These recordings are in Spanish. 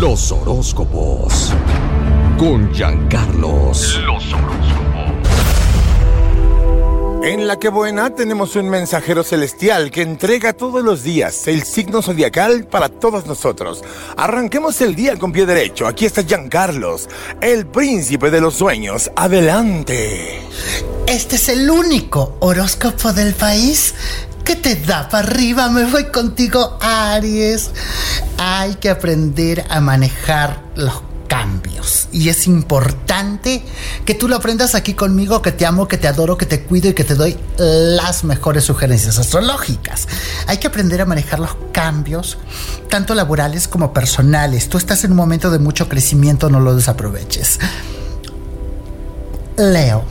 Los horóscopos. Con Giancarlos. Los horóscopos. En la que buena tenemos un mensajero celestial que entrega todos los días el signo zodiacal para todos nosotros. Arranquemos el día con pie derecho. Aquí está Giancarlos, el príncipe de los sueños. Adelante. Este es el único horóscopo del país que te da para arriba. Me voy contigo, Aries. Hay que aprender a manejar los cambios. Y es importante que tú lo aprendas aquí conmigo, que te amo, que te adoro, que te cuido y que te doy las mejores sugerencias astrológicas. Hay que aprender a manejar los cambios, tanto laborales como personales. Tú estás en un momento de mucho crecimiento, no lo desaproveches. Leo,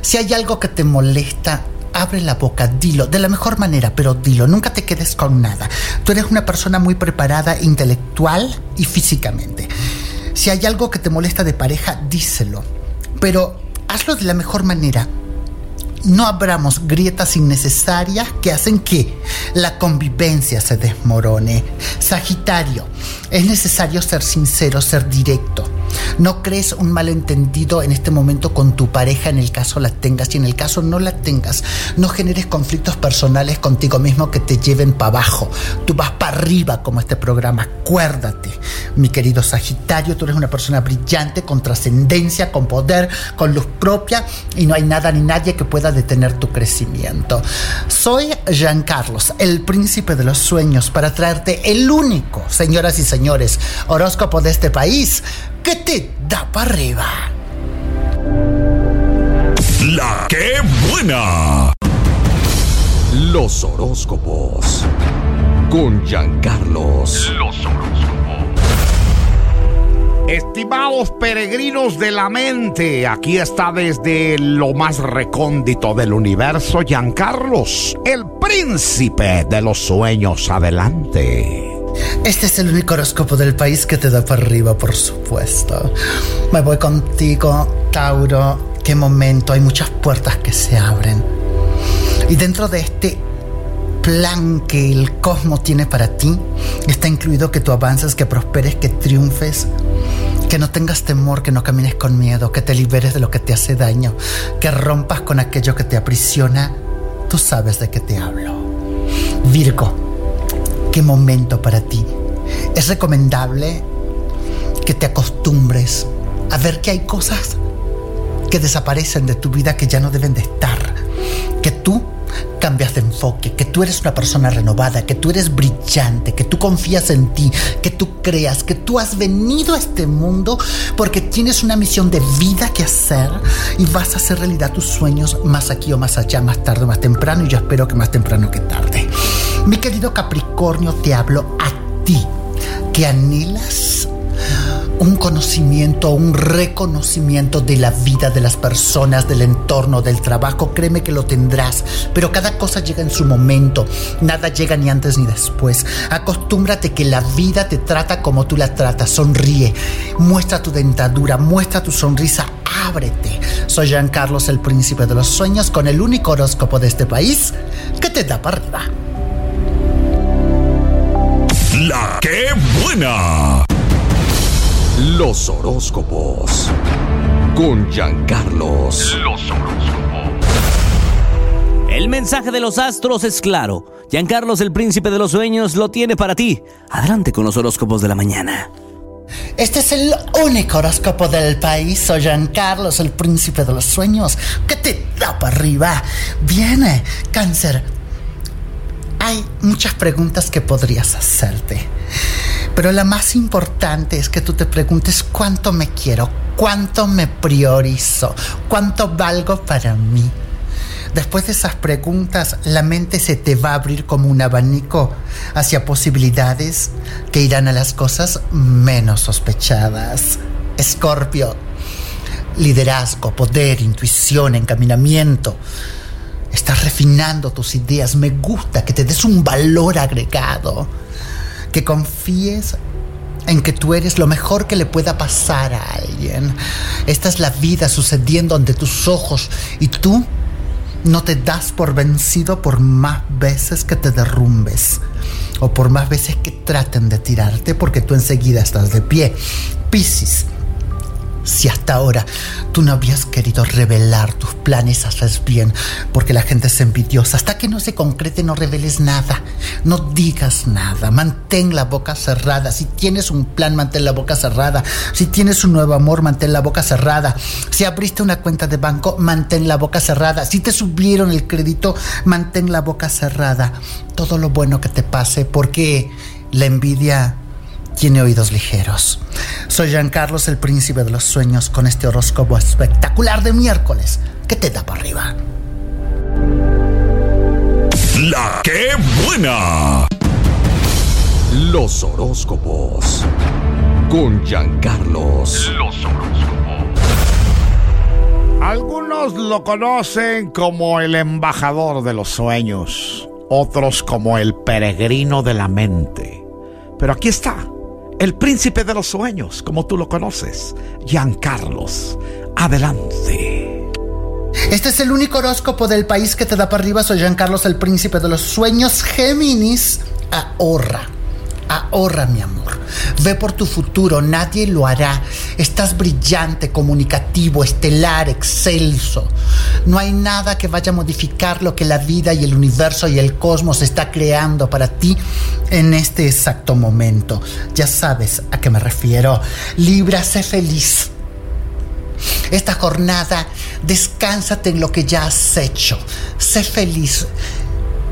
si hay algo que te molesta, abre la boca, dilo, de la mejor manera, pero dilo, nunca te quedes con nada. Tú eres una persona muy preparada intelectual y físicamente. Si hay algo que te molesta de pareja, díselo, pero hazlo de la mejor manera. No abramos grietas innecesarias que hacen que la convivencia se desmorone. Sagitario, es necesario ser sincero, ser directo. No crees un malentendido en este momento con tu pareja en el caso la tengas y en el caso no la tengas. No generes conflictos personales contigo mismo que te lleven para abajo. Tú vas para arriba como este programa. Acuérdate, mi querido Sagitario, tú eres una persona brillante, con trascendencia, con poder, con luz propia y no hay nada ni nadie que pueda detener tu crecimiento. Soy Jean Carlos, el príncipe de los sueños, para traerte el único, señoras y señores, horóscopo de este país que te da para arriba. La que buena. Los horóscopos. Con Giancarlos. Los horóscopos. Estimados peregrinos de la mente, aquí está desde lo más recóndito del universo Giancarlos, el príncipe de los sueños. Adelante. Este es el único horóscopo del país que te da para arriba, por supuesto. Me voy contigo, Tauro. Qué momento, hay muchas puertas que se abren. Y dentro de este plan que el cosmos tiene para ti, está incluido que tú avances, que prosperes, que triunfes, que no tengas temor, que no camines con miedo, que te liberes de lo que te hace daño, que rompas con aquello que te aprisiona. Tú sabes de qué te hablo. Virgo qué momento para ti. Es recomendable que te acostumbres a ver que hay cosas que desaparecen de tu vida que ya no deben de estar. Que tú cambias de enfoque, que tú eres una persona renovada, que tú eres brillante, que tú confías en ti, que tú creas, que tú has venido a este mundo porque tienes una misión de vida que hacer y vas a hacer realidad tus sueños más aquí o más allá, más tarde o más temprano y yo espero que más temprano que tarde. Mi querido Capricornio, te hablo a ti, que anhelas un conocimiento, un reconocimiento de la vida de las personas, del entorno, del trabajo, créeme que lo tendrás, pero cada cosa llega en su momento, nada llega ni antes ni después. Acostúmbrate que la vida te trata como tú la tratas, sonríe, muestra tu dentadura, muestra tu sonrisa, ábrete. Soy Jean Carlos, el príncipe de los sueños, con el único horóscopo de este país que te da para arriba. Que buena. Los horóscopos. Con Giancarlos. Los horóscopos. El mensaje de los astros es claro. Giancarlos, el príncipe de los sueños, lo tiene para ti. Adelante con los horóscopos de la mañana. Este es el único horóscopo del país. Soy Giancarlos, el príncipe de los sueños, que te da para arriba. Viene, cáncer hay muchas preguntas que podrías hacerte. Pero la más importante es que tú te preguntes cuánto me quiero, cuánto me priorizo, cuánto valgo para mí. Después de esas preguntas, la mente se te va a abrir como un abanico hacia posibilidades que irán a las cosas menos sospechadas. Escorpio, liderazgo, poder, intuición, encaminamiento Estás refinando tus ideas. Me gusta que te des un valor agregado. Que confíes en que tú eres lo mejor que le pueda pasar a alguien. Esta es la vida sucediendo ante tus ojos y tú no te das por vencido por más veces que te derrumbes. o por más veces que traten de tirarte, porque tú enseguida estás de pie. Piscis, si hasta ahora tú no habías querido revelar tus planes, haces bien, porque la gente es envidiosa. Hasta que no se concrete, no reveles nada, no digas nada, mantén la boca cerrada. Si tienes un plan, mantén la boca cerrada. Si tienes un nuevo amor, mantén la boca cerrada. Si abriste una cuenta de banco, mantén la boca cerrada. Si te subieron el crédito, mantén la boca cerrada. Todo lo bueno que te pase, porque la envidia tiene oídos ligeros. Soy Carlos, el príncipe de los sueños, con este horóscopo espectacular de miércoles que te da para arriba. La que buena. Los horóscopos. Con Giancarlos. Los horóscopos. Algunos lo conocen como el embajador de los sueños, otros como el peregrino de la mente. Pero aquí está el príncipe de los sueños, como tú lo conoces, Giancarlos. Adelante. Este es el único horóscopo del país que te da para arriba. Soy Giancarlos, el príncipe de los sueños. Géminis, ahorra. Ahorra, mi amor. Ve por tu futuro, nadie lo hará. Estás brillante, comunicativo, estelar, excelso. No hay nada que vaya a modificar lo que la vida y el universo y el cosmos está creando para ti en este exacto momento. Ya sabes a qué me refiero. Libra, sé feliz. Esta jornada, descánsate en lo que ya has hecho. Sé feliz.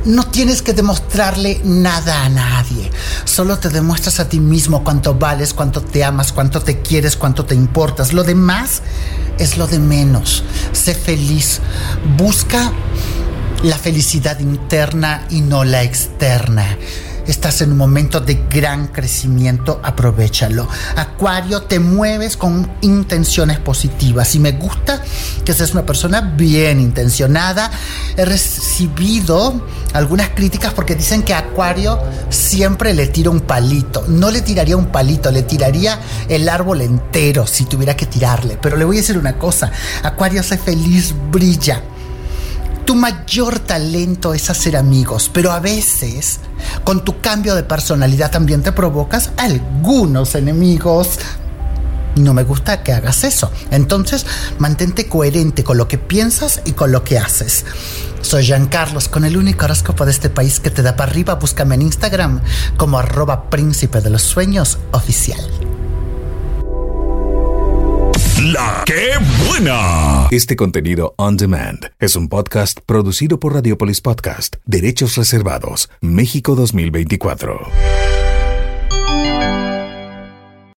No tienes que demostrarle nada a nadie. Solo te demuestras a ti mismo cuánto vales, cuánto te amas, cuánto te quieres, cuánto te importas. Lo demás es lo de menos. Sé feliz. Busca la felicidad interna y no la externa. Estás en un momento de gran crecimiento, aprovechalo. Acuario, te mueves con intenciones positivas y me gusta que seas una persona bien intencionada. Recibido algunas críticas porque dicen que Acuario siempre le tira un palito. No le tiraría un palito, le tiraría el árbol entero si tuviera que tirarle. Pero le voy a decir una cosa, Acuario se feliz, brilla tu mayor talento es hacer amigos, pero a veces con tu cambio de personalidad también te provocas algunos enemigos. No me gusta que hagas eso. Entonces, mantente coherente con lo que piensas y con lo que haces. Soy Jean Carlos, con el único horóscopo de este país que te da para arriba. Búscame en Instagram como arroba príncipe de los sueños oficial. La que buena. Este contenido on demand es un podcast producido por Radiopolis Podcast, Derechos Reservados, México 2024.